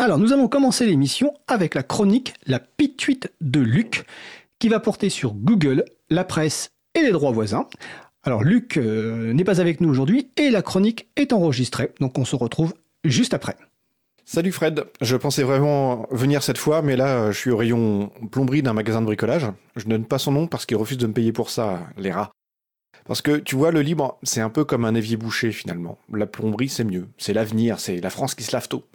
Alors, nous allons commencer l'émission avec la chronique La pituite de Luc, qui va porter sur Google, la presse et les droits voisins. Alors, Luc euh, n'est pas avec nous aujourd'hui et la chronique est enregistrée, donc on se retrouve juste après. Salut Fred, je pensais vraiment venir cette fois, mais là je suis au rayon plomberie d'un magasin de bricolage. Je ne donne pas son nom parce qu'il refuse de me payer pour ça, les rats. Parce que tu vois, le libre, c'est un peu comme un évier bouché finalement. La plomberie c'est mieux, c'est l'avenir, c'est la France qui se lave tôt.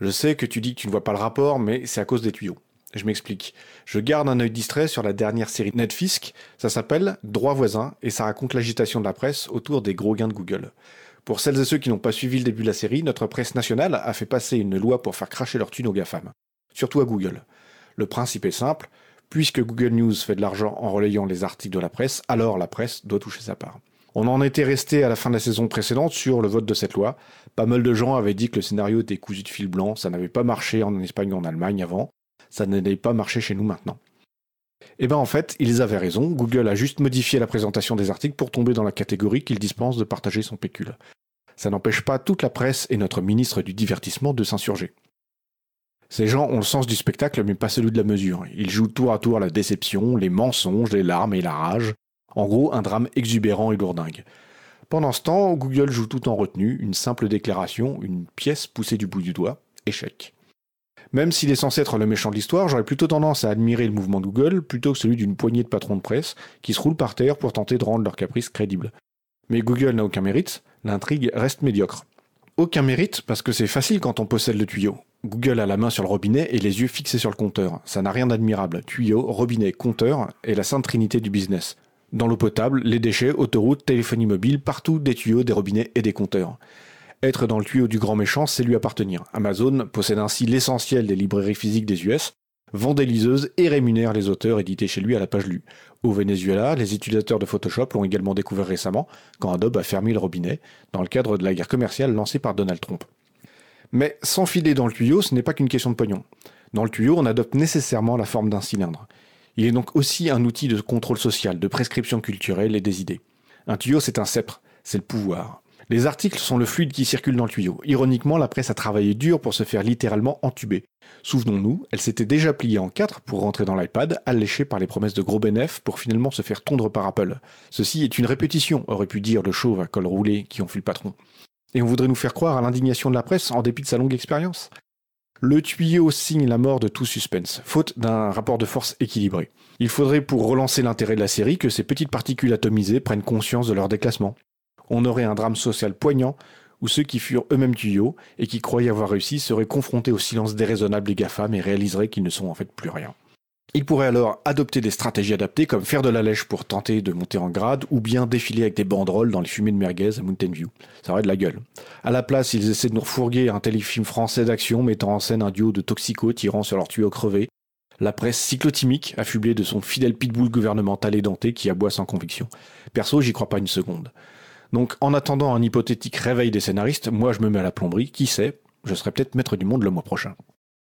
Je sais que tu dis que tu ne vois pas le rapport, mais c'est à cause des tuyaux. Je m'explique. Je garde un œil distrait sur la dernière série Netflix, ça s'appelle Droit voisin, et ça raconte l'agitation de la presse autour des gros gains de Google. Pour celles et ceux qui n'ont pas suivi le début de la série, notre presse nationale a fait passer une loi pour faire cracher leur thune aux GAFAM, surtout à Google. Le principe est simple, puisque Google News fait de l'argent en relayant les articles de la presse, alors la presse doit toucher sa part. On en était resté à la fin de la saison précédente sur le vote de cette loi. Pas mal de gens avaient dit que le scénario était cousu de fil blanc, ça n'avait pas marché en Espagne ou en Allemagne avant, ça n'allait pas marcher chez nous maintenant. Eh bien en fait, ils avaient raison, Google a juste modifié la présentation des articles pour tomber dans la catégorie qu'il dispense de partager son pécule. Ça n'empêche pas toute la presse et notre ministre du divertissement de s'insurger. Ces gens ont le sens du spectacle mais pas celui de la mesure. Ils jouent tour à tour la déception, les mensonges, les larmes et la rage. En gros, un drame exubérant et lourdingue. Pendant ce temps, Google joue tout en retenue, une simple déclaration, une pièce poussée du bout du doigt, échec. Même s'il est censé être le méchant de l'histoire, j'aurais plutôt tendance à admirer le mouvement Google plutôt que celui d'une poignée de patrons de presse qui se roulent par terre pour tenter de rendre leur caprice crédible. Mais Google n'a aucun mérite, l'intrigue reste médiocre. Aucun mérite parce que c'est facile quand on possède le tuyau. Google a la main sur le robinet et les yeux fixés sur le compteur. Ça n'a rien d'admirable. Tuyau, robinet, compteur est la sainte trinité du business. Dans l'eau potable, les déchets, autoroutes, téléphonie mobile, partout des tuyaux, des robinets et des compteurs. Être dans le tuyau du grand méchant, c'est lui appartenir. Amazon possède ainsi l'essentiel des librairies physiques des US, vend des liseuses et rémunère les auteurs édités chez lui à la page lue. Au Venezuela, les utilisateurs de Photoshop l'ont également découvert récemment quand Adobe a fermé le robinet dans le cadre de la guerre commerciale lancée par Donald Trump. Mais s'enfiler dans le tuyau, ce n'est pas qu'une question de pognon. Dans le tuyau, on adopte nécessairement la forme d'un cylindre. Il est donc aussi un outil de contrôle social, de prescription culturelle et des idées. Un tuyau, c'est un sceptre, c'est le pouvoir. Les articles sont le fluide qui circule dans le tuyau. Ironiquement, la presse a travaillé dur pour se faire littéralement entuber. Souvenons-nous, elle s'était déjà pliée en quatre pour rentrer dans l'iPad, alléchée par les promesses de gros bénéfices pour finalement se faire tondre par Apple. Ceci est une répétition, aurait pu dire le chauve à col roulé qui en fut le patron. Et on voudrait nous faire croire à l'indignation de la presse en dépit de sa longue expérience. Le tuyau signe la mort de tout suspense, faute d'un rapport de force équilibré. Il faudrait pour relancer l'intérêt de la série que ces petites particules atomisées prennent conscience de leur déclassement. On aurait un drame social poignant où ceux qui furent eux-mêmes tuyaux et qui croyaient avoir réussi seraient confrontés au silence déraisonnable des GAFAM et réaliseraient qu'ils ne sont en fait plus rien. Ils pourraient alors adopter des stratégies adaptées comme faire de la lèche pour tenter de monter en grade ou bien défiler avec des banderoles dans les fumées de merguez à Mountain View. Ça aurait de la gueule. À la place, ils essaient de nous refourguer un téléfilm français d'action mettant en scène un duo de toxicos tirant sur leur tuyau crevé. La presse cyclotimique, affublée de son fidèle pitbull gouvernemental édenté qui aboie sans conviction. Perso, j'y crois pas une seconde. Donc en attendant un hypothétique réveil des scénaristes, moi je me mets à la plomberie, qui sait, je serai peut-être maître du monde le mois prochain.